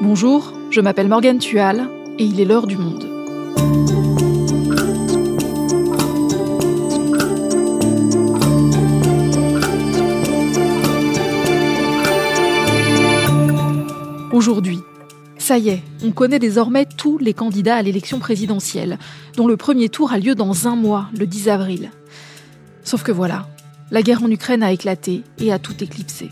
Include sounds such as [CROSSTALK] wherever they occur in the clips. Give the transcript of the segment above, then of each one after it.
Bonjour, je m'appelle Morgane Tual et il est l'heure du monde. Aujourd'hui, ça y est, on connaît désormais tous les candidats à l'élection présidentielle, dont le premier tour a lieu dans un mois, le 10 avril. Sauf que voilà, la guerre en Ukraine a éclaté et a tout éclipsé.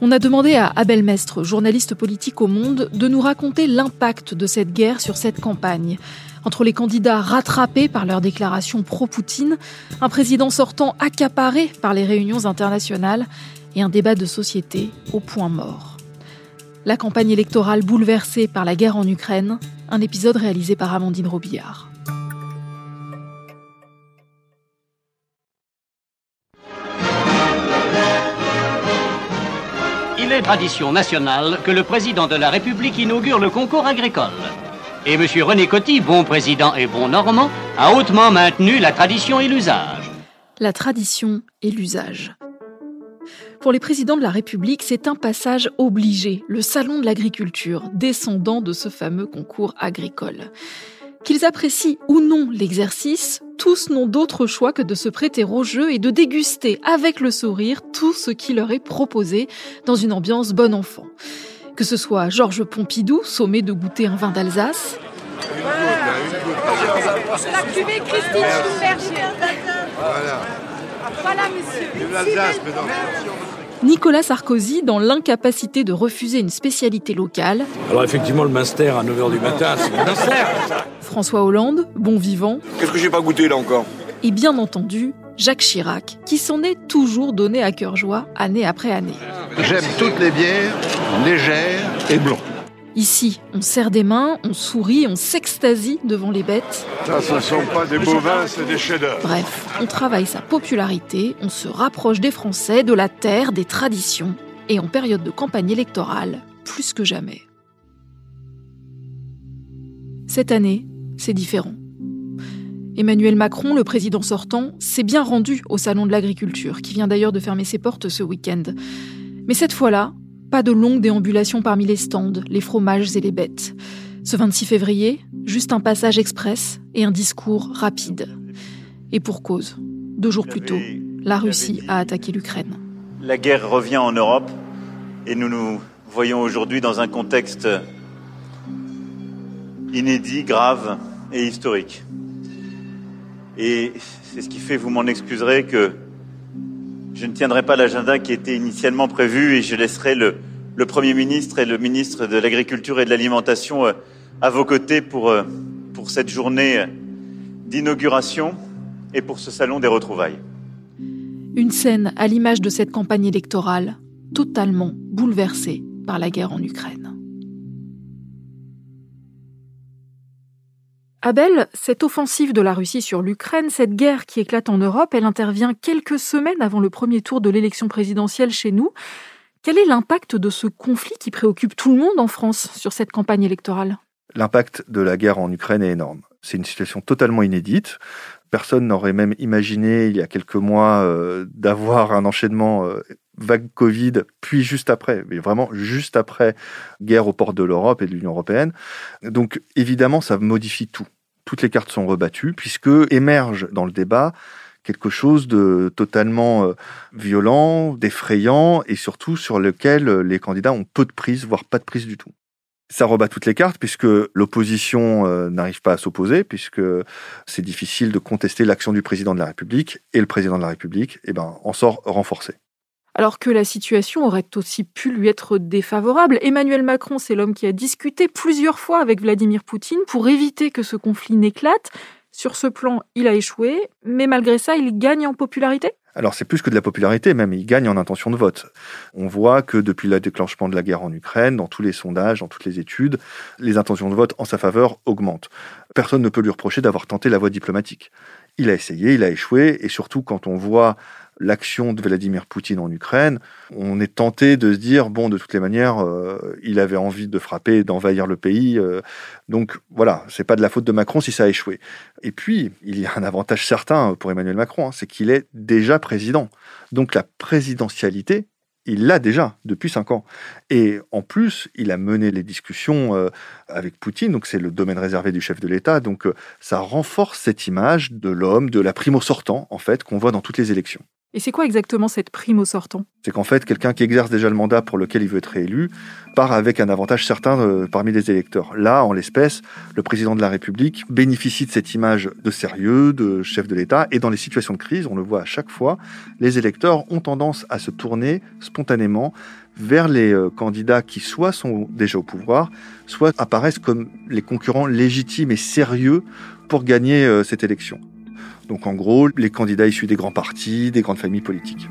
On a demandé à Abel Mestre, journaliste politique au Monde, de nous raconter l'impact de cette guerre sur cette campagne. Entre les candidats rattrapés par leurs déclarations pro-Poutine, un président sortant accaparé par les réunions internationales et un débat de société au point mort. La campagne électorale bouleversée par la guerre en Ukraine, un épisode réalisé par Amandine Robillard. Tradition nationale que le président de la République inaugure le concours agricole. Et M. René Coty, bon président et bon normand, a hautement maintenu la tradition et l'usage. La tradition et l'usage. Pour les présidents de la République, c'est un passage obligé, le salon de l'agriculture, descendant de ce fameux concours agricole. Qu'ils apprécient ou non l'exercice, tous n'ont d'autre choix que de se prêter au jeu et de déguster avec le sourire tout ce qui leur est proposé dans une ambiance bon enfant. Que ce soit Georges Pompidou, sommé de goûter un vin d'Alsace. La cuvée Christine Schumberger. Voilà. Voilà, monsieur. Nicolas Sarkozy dans l'incapacité de refuser une spécialité locale. Alors effectivement, le Munster à 9h du matin, c'est le Munster François Hollande, bon vivant. Qu'est-ce que j'ai pas goûté là encore? Et bien entendu, Jacques Chirac, qui s'en est toujours donné à cœur joie année après année. J'aime toutes les bières légères et blondes. Ici, on serre des mains, on sourit, on s'extasie devant les bêtes. Ça, ce ne sont pas des bovins, c'est des chefs-d'œuvre. Bref, on travaille sa popularité, on se rapproche des Français, de la terre, des traditions, et en période de campagne électorale, plus que jamais. Cette année, c'est différent. Emmanuel Macron, le président sortant, s'est bien rendu au Salon de l'Agriculture, qui vient d'ailleurs de fermer ses portes ce week-end. Mais cette fois-là, pas de longues déambulations parmi les stands, les fromages et les bêtes. Ce 26 février, juste un passage express et un discours rapide. Et pour cause, deux jours plus tôt, la Russie a attaqué l'Ukraine. La guerre revient en Europe et nous nous voyons aujourd'hui dans un contexte inédit, grave et historique. Et c'est ce qui fait, vous m'en excuserez, que je ne tiendrai pas l'agenda qui était initialement prévu et je laisserai le, Premier ministre et le ministre de l'Agriculture et de l'Alimentation euh, à vos côtés pour, euh, pour cette journée d'inauguration et pour ce salon des retrouvailles. Une scène à l'image de cette campagne électorale, totalement bouleversée par la guerre en Ukraine. Abel, cette offensive de la Russie sur l'Ukraine, cette guerre qui éclate en Europe, elle intervient quelques semaines avant le premier tour de l'élection présidentielle chez nous. Quel est l'impact de ce conflit qui préoccupe tout le monde en France sur cette campagne électorale? L'impact de la guerre en Ukraine est énorme. C'est une situation totalement inédite. Personne n'aurait même imaginé il y a quelques mois euh, d'avoir un enchaînement euh, vague Covid, puis juste après, mais vraiment juste après, guerre aux portes de l'Europe et de l'Union européenne. Donc évidemment, ça modifie tout. Toutes les cartes sont rebattues, puisque émerge dans le débat quelque chose de totalement euh, violent, d'effrayant, et surtout sur lequel les candidats ont peu de prise, voire pas de prise du tout. Ça rebat toutes les cartes puisque l'opposition euh, n'arrive pas à s'opposer, puisque c'est difficile de contester l'action du président de la République, et le président de la République eh ben, en sort renforcé alors que la situation aurait aussi pu lui être défavorable. Emmanuel Macron, c'est l'homme qui a discuté plusieurs fois avec Vladimir Poutine pour éviter que ce conflit n'éclate. Sur ce plan, il a échoué, mais malgré ça, il gagne en popularité? Alors c'est plus que de la popularité, même il gagne en intention de vote. On voit que depuis le déclenchement de la guerre en Ukraine, dans tous les sondages, dans toutes les études, les intentions de vote en sa faveur augmentent. Personne ne peut lui reprocher d'avoir tenté la voie diplomatique. Il a essayé, il a échoué, et surtout quand on voit l'action de Vladimir Poutine en Ukraine, on est tenté de se dire bon, de toutes les manières, euh, il avait envie de frapper, d'envahir le pays. Euh, donc voilà, c'est pas de la faute de Macron si ça a échoué. Et puis il y a un avantage certain pour Emmanuel Macron, hein, c'est qu'il est déjà président. Donc la présidentialité il l'a déjà depuis cinq ans. Et en plus, il a mené les discussions euh, avec Poutine, donc c'est le domaine réservé du chef de l'État. Donc ça renforce cette image de l'homme, de la primo sortant, en fait, qu'on voit dans toutes les élections. Et c'est quoi exactement cette prime au sortant? C'est qu'en fait, quelqu'un qui exerce déjà le mandat pour lequel il veut être réélu part avec un avantage certain euh, parmi les électeurs. Là, en l'espèce, le président de la République bénéficie de cette image de sérieux, de chef de l'État, et dans les situations de crise, on le voit à chaque fois, les électeurs ont tendance à se tourner spontanément vers les euh, candidats qui soit sont déjà au pouvoir, soit apparaissent comme les concurrents légitimes et sérieux pour gagner euh, cette élection. Donc en gros, les candidats issus des grands partis, des grandes familles politiques.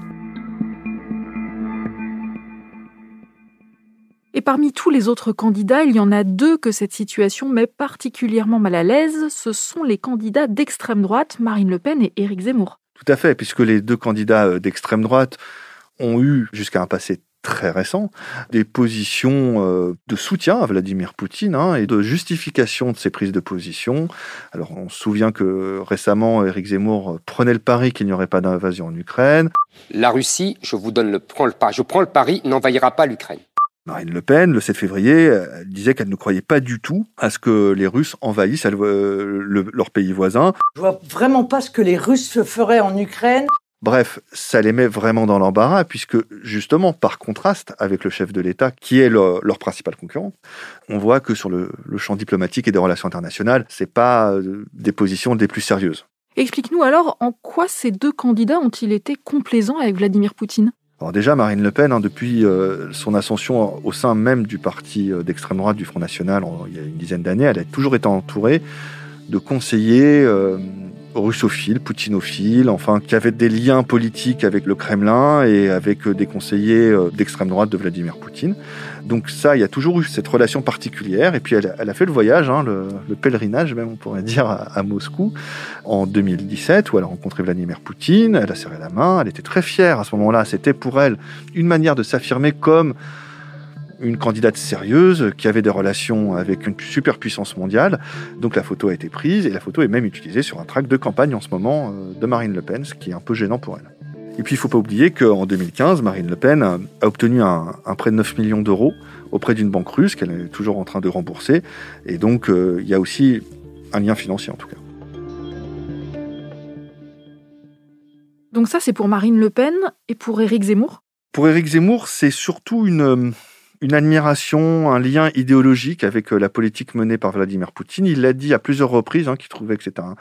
Et parmi tous les autres candidats, il y en a deux que cette situation met particulièrement mal à l'aise. Ce sont les candidats d'extrême droite, Marine Le Pen et Éric Zemmour. Tout à fait, puisque les deux candidats euh, d'extrême droite ont eu, jusqu'à un passé très récent, des positions euh, de soutien à Vladimir Poutine hein, et de justification de ses prises de position. Alors on se souvient que récemment, Éric Zemmour prenait le pari qu'il n'y aurait pas d'invasion en Ukraine. La Russie, je vous donne le, prends le pari, je prends le pari, n'envahira pas l'Ukraine. Marine Le Pen, le 7 février, elle disait qu'elle ne croyait pas du tout à ce que les Russes envahissent euh, le- leur pays voisin. Je vois vraiment pas ce que les Russes feraient en Ukraine. Bref, ça les met vraiment dans l'embarras, puisque justement, par contraste avec le chef de l'État, qui est leur, leur principal concurrent, on voit que sur le, le champ diplomatique et des relations internationales, c'est pas euh, des positions des plus sérieuses. Explique-nous alors en quoi ces deux candidats ont-ils été complaisants avec Vladimir Poutine? Alors déjà, Marine Le Pen, hein, depuis euh, son ascension au sein même du parti euh, d'extrême droite du Front National, en- il y a une dizaine d'années, elle a toujours été entourée de conseillers euh, russophiles, poutinophiles, enfin, qui avaient des liens politiques avec le Kremlin et avec euh, des conseillers euh, d'extrême droite de Vladimir Poutine. Donc ça, il y a toujours eu cette relation particulière. Et puis elle, a fait le voyage, hein, le, le pèlerinage même, on pourrait dire, à, à Moscou en 2017, où elle a rencontré Vladimir Poutine. Elle a serré la main. Elle était très fière à ce moment-là. C'était pour elle une manière de s'affirmer comme une candidate sérieuse qui avait des relations avec une superpuissance mondiale. Donc la photo a été prise et la photo est même utilisée sur un tract de campagne en ce moment euh, de Marine Le Pen, ce qui est un peu gênant pour elle. Et puis il ne faut pas oublier qu'en 2015, Marine Le Pen a obtenu un, un prêt de 9 millions d'euros auprès d'une banque russe qu'elle est toujours en train de rembourser. Et donc euh, il y a aussi un lien financier en tout cas. Donc ça, c'est pour Marine Le Pen et pour Éric Zemmour? Pour Éric Zemmour, c'est surtout une, euh, une admiration, un lien idéologique avec euh, la politique menée par Vladimir Poutine. Il l'a dit à plusieurs reprises, hein, qu'il trouvait que c'était un...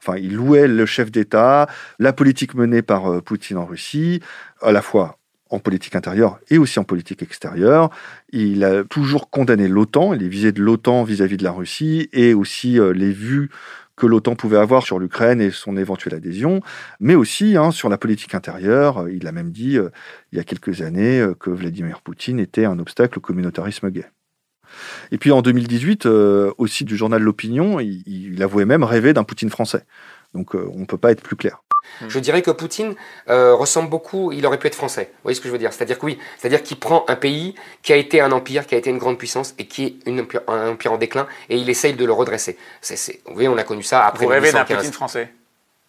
Enfin, il louait le chef d'État, la politique menée par euh, Poutine en Russie, à la fois en politique intérieure et aussi en politique extérieure. Il a toujours condamné l'OTAN, les visées de l'OTAN vis-à-vis de la Russie et aussi euh, les vues que l'OTAN pouvait avoir sur l'Ukraine et son éventuelle adhésion, mais aussi hein, sur la politique intérieure. Il a même dit euh, il y a quelques années euh, que Vladimir Poutine était un obstacle au communautarisme gay. Et puis en 2018, euh, aussi du journal L'Opinion, il, il avouait même rêver d'un Poutine français. Donc euh, on ne peut pas être plus clair. Je dirais que Poutine euh, ressemble beaucoup, il aurait pu être français. Vous voyez ce que je veux dire? C'est-à-dire que oui, c'est-à-dire qu'il prend un pays qui a été un empire, qui a été une grande puissance et qui est une un empire en déclin et il essaye de le redresser. C'est, c'est- vous voyez, on a connu ça après Vous rêvez d'un 1815. Poutine français?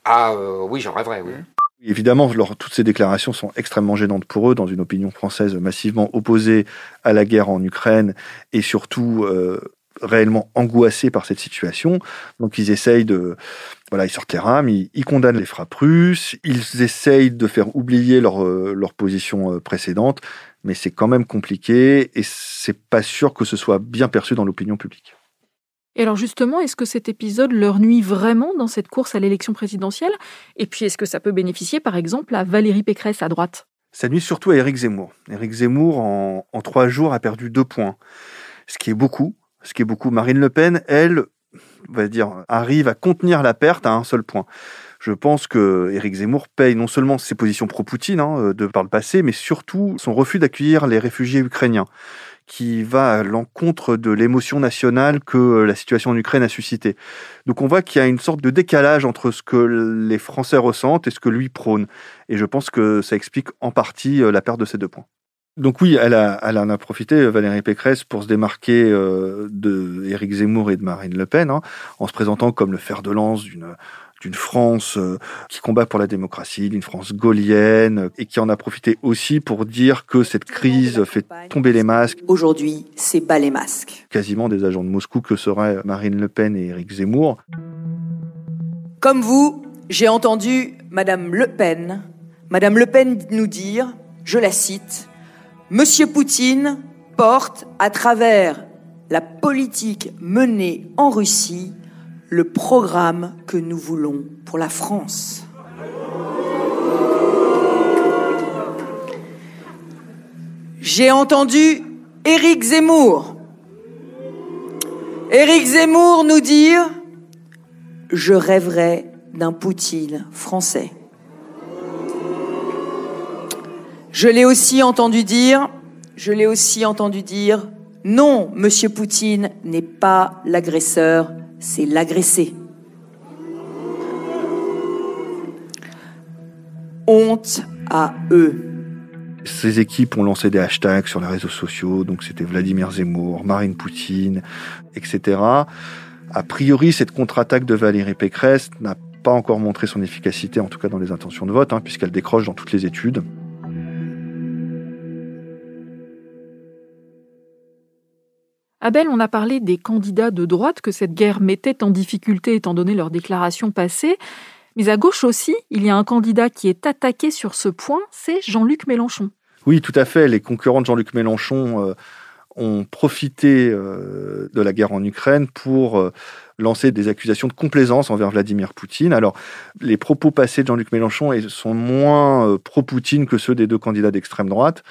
Ah euh, oui, j'en rêverais, oui. Évidemment, leur- toutes ces déclarations sont extrêmement gênantes pour eux, dans une opinion française massivement opposée à la guerre en Ukraine et surtout euh, réellement angoissée par cette situation. Donc ils essayent de... Voilà, ils sortent les rames, ils, ils condamnent les frappes russes, ils essayent de faire oublier leur, euh, leur position euh, précédente, mais c'est quand même compliqué et c'est pas sûr que ce soit bien perçu dans l'opinion publique. Et alors justement, est-ce que cet épisode leur nuit vraiment dans cette course à l'élection présidentielle? Et puis est-ce que ça peut bénéficier par exemple à Valérie Pécresse à droite? Ça nuit surtout à Éric Zemmour. Éric Zemmour, en, en trois jours, a perdu deux points, ce qui est beaucoup. Ce qui est beaucoup. Marine Le Pen, elle, on va dire, arrive à contenir la perte à un seul point. Je pense que Éric Zemmour paye non seulement ses positions pro-Poutine hein, de par le passé, mais surtout son refus d'accueillir les réfugiés ukrainiens, qui va à l'encontre de l'émotion nationale que la situation en Ukraine a suscité. Donc on voit qu'il y a une sorte de décalage entre ce que les Français ressentent et ce que lui prône. Et je pense que ça explique en partie euh, la perte de ces deux points. Donc oui, elle, a, elle en a profité, Valérie Pécresse, pour se démarquer euh, de Éric Zemmour et de Marine Le Pen, hein, en se présentant comme le fer de lance d'une d'une France euh, qui combat pour la démocratie, d'une France gaulienne, et qui en a profité aussi pour dire que cette crise fait tomber les masques. Aujourd'hui, c'est bas les masques. Quasiment des agents de Moscou que seraient Marine Le Pen et Éric Zemmour. Comme vous, j'ai entendu Madame Le Pen, Madame Le Pen nous dire, je la cite, Monsieur Poutine porte à travers la politique menée en Russie le programme que nous voulons pour la France. J'ai entendu Éric Zemmour. Éric Zemmour nous dire Je rêverais d'un Poutine français. Je l'ai aussi entendu dire, je l'ai aussi entendu dire non, Monsieur Poutine n'est pas l'agresseur, c'est l'agressé. Honte à eux. Ces équipes ont lancé des hashtags sur les réseaux sociaux, donc c'était Vladimir Zemmour, Marine Poutine, etc. A priori, cette contre-attaque de Valérie Pécresse n'a pas encore montré son efficacité, en tout cas dans les intentions de vote, hein, puisqu'elle décroche dans toutes les études. Abel, on a parlé des candidats de droite que cette guerre mettait en difficulté étant donné leurs déclarations passées. Mais à gauche aussi, il y a un candidat qui est attaqué sur ce point, c'est Jean-Luc Mélenchon. Oui, tout à fait. Les concurrents de Jean-Luc Mélenchon euh, ont profité euh, de la guerre en Ukraine pour euh, lancer des accusations de complaisance envers Vladimir Poutine. Alors, les propos passés de Jean-Luc Mélenchon sont moins pro-Poutine que ceux des deux candidats d'extrême droite.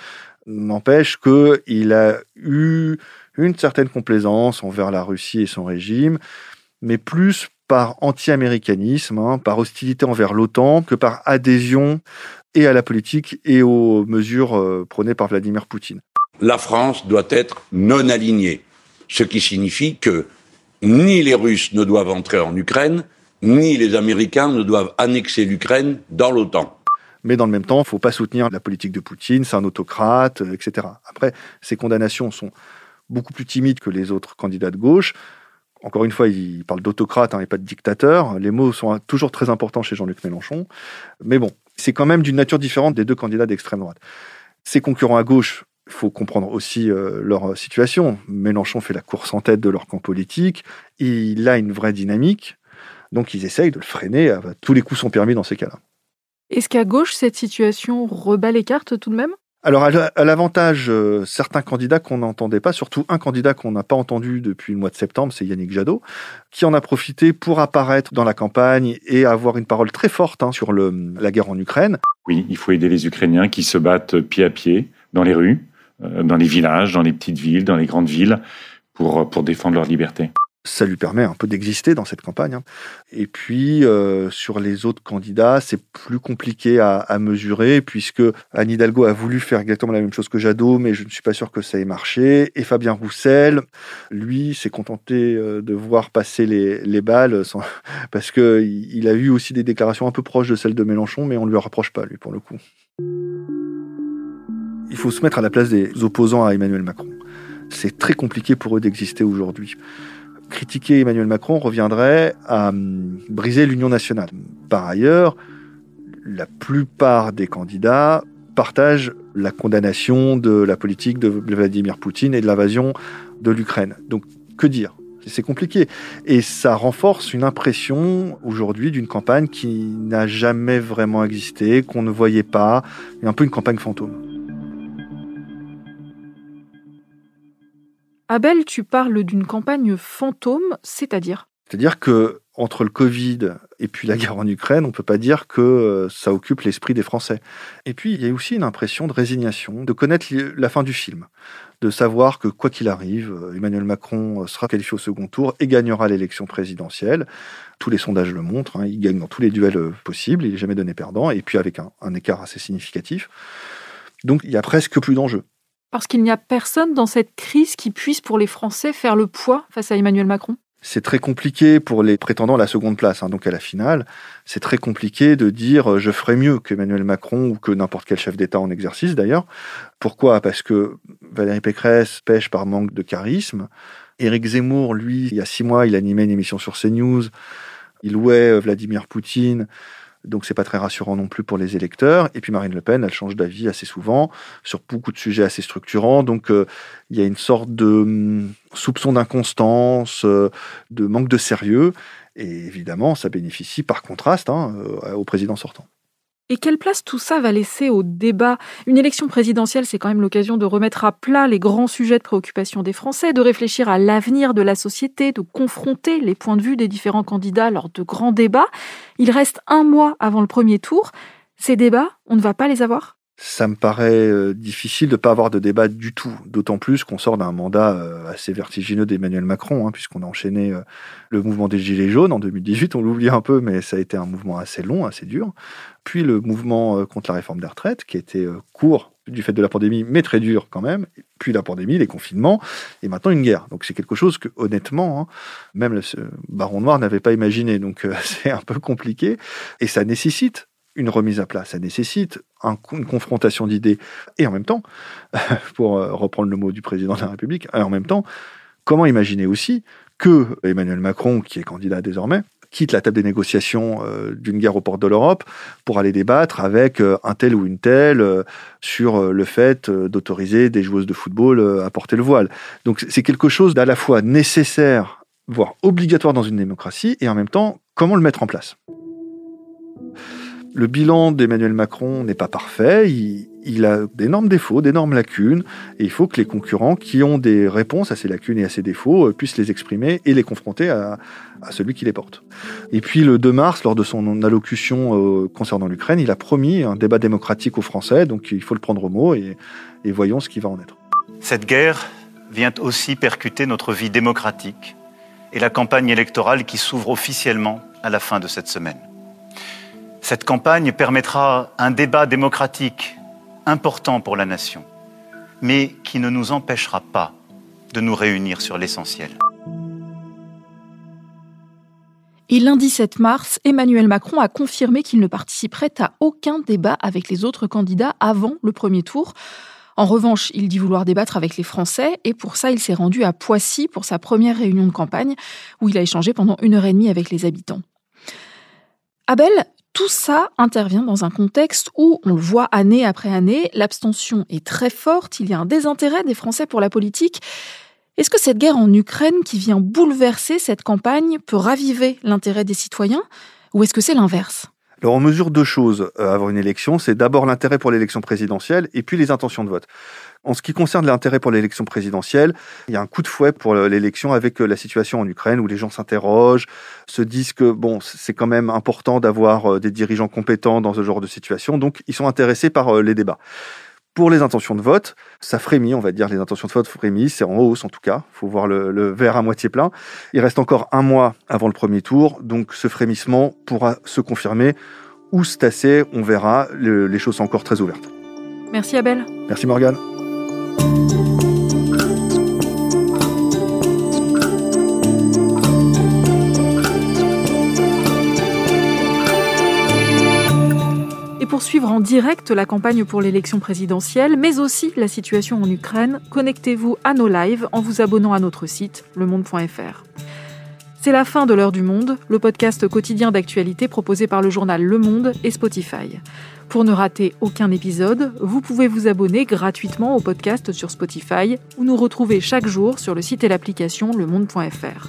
N'empêche qu'il a eu une certaine complaisance envers la Russie et son régime, mais plus par anti-américanisme, hein, par hostilité envers l'OTAN, que par adhésion et à la politique et aux mesures euh, prônées par Vladimir Poutine. La France doit être non alignée, ce qui signifie que ni les Russes ne doivent entrer en Ukraine, ni les Américains ne doivent annexer l'Ukraine dans l'OTAN. Mais dans le même temps, il ne faut pas soutenir la politique de Poutine, c'est un autocrate, euh, etc. Après, ces condamnations sont beaucoup plus timide que les autres candidats de gauche. Encore une fois, il parle d'autocrate hein, et pas de dictateur. Les mots sont toujours très importants chez Jean-Luc Mélenchon. Mais bon, c'est quand même d'une nature différente des deux candidats d'extrême droite. Ses concurrents à gauche, il faut comprendre aussi euh, leur situation. Mélenchon fait la course en tête de leur camp politique. Il a une vraie dynamique. Donc ils essayent de le freiner. Tous les coups sont permis dans ces cas-là. Est-ce qu'à gauche, cette situation rebat les cartes tout de même? Alors, à l'avantage, euh, certains candidats qu'on n'entendait pas, surtout un candidat qu'on n'a pas entendu depuis le mois de septembre, c'est Yannick Jadot, qui en a profité pour apparaître dans la campagne et avoir une parole très forte hein, sur le, la guerre en Ukraine. Oui, il faut aider les Ukrainiens qui se battent pied à pied dans les rues, euh, dans les villages, dans les petites villes, dans les grandes villes, pour, pour défendre leur liberté ça lui permet un peu d'exister dans cette campagne. Hein. Et puis, euh, sur les autres candidats, c'est plus compliqué à, mesurer, puisque Anne Hidalgo a voulu faire exactement la même chose que Jadot, mais je ne suis pas sûr que ça ait marché. Et Fabien Roussel, lui, s'est contenté euh, de voir passer les, balles, [LAUGHS] parce qu'il il a eu aussi des déclarations un peu proches de celles de Mélenchon, mais on ne lui rapproche pas, lui, pour le coup. Il faut se mettre à la place des opposants à Emmanuel Macron. C'est très compliqué pour eux d'exister aujourd'hui critiquer Emmanuel Macron reviendrait à hum, briser l'union nationale. Par ailleurs, la plupart des candidats partagent la condamnation de la politique de Vladimir Poutine et de l'invasion de l'Ukraine. Donc, que dire? C'est compliqué. Et ça renforce une impression aujourd'hui d'une campagne qui n'a jamais vraiment existé, qu'on ne voyait pas, un peu une campagne fantôme. Abel, tu parles d'une campagne fantôme, c'est-à-dire? C'est-à-dire que entre le Covid et puis la guerre en Ukraine, on ne peut pas dire que euh, ça occupe l'esprit des Français. Et puis, il y a aussi une impression de résignation, de connaître la fin du film, de savoir que quoi qu'il arrive, euh, Emmanuel Macron euh, sera qualifié au second tour et gagnera l'élection présidentielle. Tous les sondages le montrent, hein, il gagne dans tous les duels possibles, il n'est jamais donné perdant, et puis avec un écart assez significatif. Donc, il y a presque plus d'enjeux. Parce qu'il n'y a personne dans cette crise qui puisse, pour les Français, faire le poids face à Emmanuel Macron c'est très compliqué pour les prétendants à la seconde place, hein, donc à la finale. C'est très compliqué de dire euh, je ferai mieux qu'Emmanuel Macron ou que n'importe quel chef d'État en exercice d'ailleurs. Pourquoi? Parce que Valérie Pécresse pêche par manque de charisme. Éric Zemmour, lui, il y a six mois, il animait une émission sur CNews Il louait Vladimir Poutine donc c'est pas très rassurant non plus pour les électeurs. Et puis Marine Le Pen, elle change d'avis assez souvent sur beaucoup de sujets assez structurants. Donc euh, il y a une sorte de hum, soupçon d'inconstance, euh, de manque de sérieux. Et évidemment, ça bénéficie par contraste hein, euh, au président sortant. Et quelle place tout ça va laisser au débat? Une élection présidentielle, c'est quand même l'occasion de remettre à plat les grands sujets de préoccupation des Français, de réfléchir à l'avenir de la société, de confronter les points de vue des différents candidats lors de grands débats. Il reste un mois avant le premier tour. Ces débats, on ne va pas les avoir? Ça me paraît euh, difficile de ne pas avoir de débat du tout, d'autant plus qu'on sort d'un mandat euh, assez vertigineux d'Emmanuel Macron, hein, puisqu'on a enchaîné euh, le mouvement des Gilets jaunes en 2018, on l'oublie un peu, mais ça a été un mouvement assez long, assez dur. Puis le mouvement contre la réforme des retraites, qui était court du fait de la pandémie, mais très dur quand même. Puis la pandémie, les confinements, et maintenant une guerre. Donc c'est quelque chose que, honnêtement, hein, même le Baron Noir n'avait pas imaginé. Donc [LAUGHS] c'est un peu compliqué, et ça nécessite une remise à plat. Ça nécessite une confrontation d'idées. Et en même temps, [LAUGHS] pour euh, reprendre le mot du président de la République, en même temps, comment imaginer aussi que Emmanuel Macron, qui est candidat désormais, quitte la table des négociations euh, d'une guerre aux portes de l'Europe pour aller débattre avec euh, un tel ou une telle sur le fait d'autoriser des joueuses de football à porter le voile. Donc c'est quelque chose d'à la fois nécessaire, voire obligatoire dans une démocratie, et en même temps, comment le mettre en place? Le bilan d'Emmanuel Macron n'est pas parfait, il, a d'énormes défauts, d'énormes lacunes, et il faut que les concurrents qui ont des réponses à ces lacunes et à ces défauts euh, puissent les exprimer et les confronter à, celui qui les porte. Et puis le 2 mars, lors de son allocution euh, concernant l'Ukraine, il a promis un débat démocratique aux Français, donc il faut le prendre au mot et, et voyons ce qui va en être. Cette guerre vient aussi percuter notre vie démocratique et la campagne électorale qui s'ouvre officiellement à la fin de cette semaine. Cette campagne permettra un débat démocratique important pour la nation, mais qui ne nous empêchera pas de nous réunir sur l'essentiel. Et lundi 7 mars, Emmanuel Macron a confirmé qu'il ne participerait à aucun débat avec les autres candidats avant le premier tour. En revanche, il dit vouloir débattre avec les Français et pour ça, il s'est rendu à Poissy pour sa première réunion de campagne où il a échangé pendant une heure et demie avec les habitants. Tout ça intervient dans un contexte où, on le voit année après année, l'abstention est très forte, il y a un désintérêt des Français pour la politique. Est-ce que cette guerre en Ukraine qui vient bouleverser cette campagne peut raviver l'intérêt des citoyens ou est-ce que c'est l'inverse? Alors on mesure deux choses euh, avant une élection, c'est d'abord l'intérêt pour l'élection présidentielle et puis les intentions de vote. En ce qui concerne l'intérêt pour l'élection présidentielle, il y a un coup de fouet pour l'élection avec euh, la situation en Ukraine où les gens s'interrogent, se disent que bon, c'est quand même important d'avoir euh, des dirigeants compétents dans ce genre de situation, donc ils sont intéressés par euh, les débats. Pour les intentions de vote, ça frémit, on va dire, les intentions de vote frémissent, c'est en hausse en tout cas, il faut voir le, verre à moitié plein. Il reste encore un mois avant le premier tour, donc ce frémissement pourra se confirmer ou se tasser, on verra, les choses sont encore très ouvertes. Merci Abel. Merci Morgane. Et pour suivre en direct la campagne pour l'élection présidentielle, mais aussi la situation en Ukraine, connectez-vous à nos lives en vous abonnant à notre site, lemonde.fr. C'est la fin de l'heure du monde, le podcast quotidien d'actualité proposé par le journal Le Monde et Spotify. Pour ne rater aucun épisode, vous pouvez vous abonner gratuitement au podcast sur Spotify ou nous retrouver chaque jour sur le site et l'application lemonde.fr.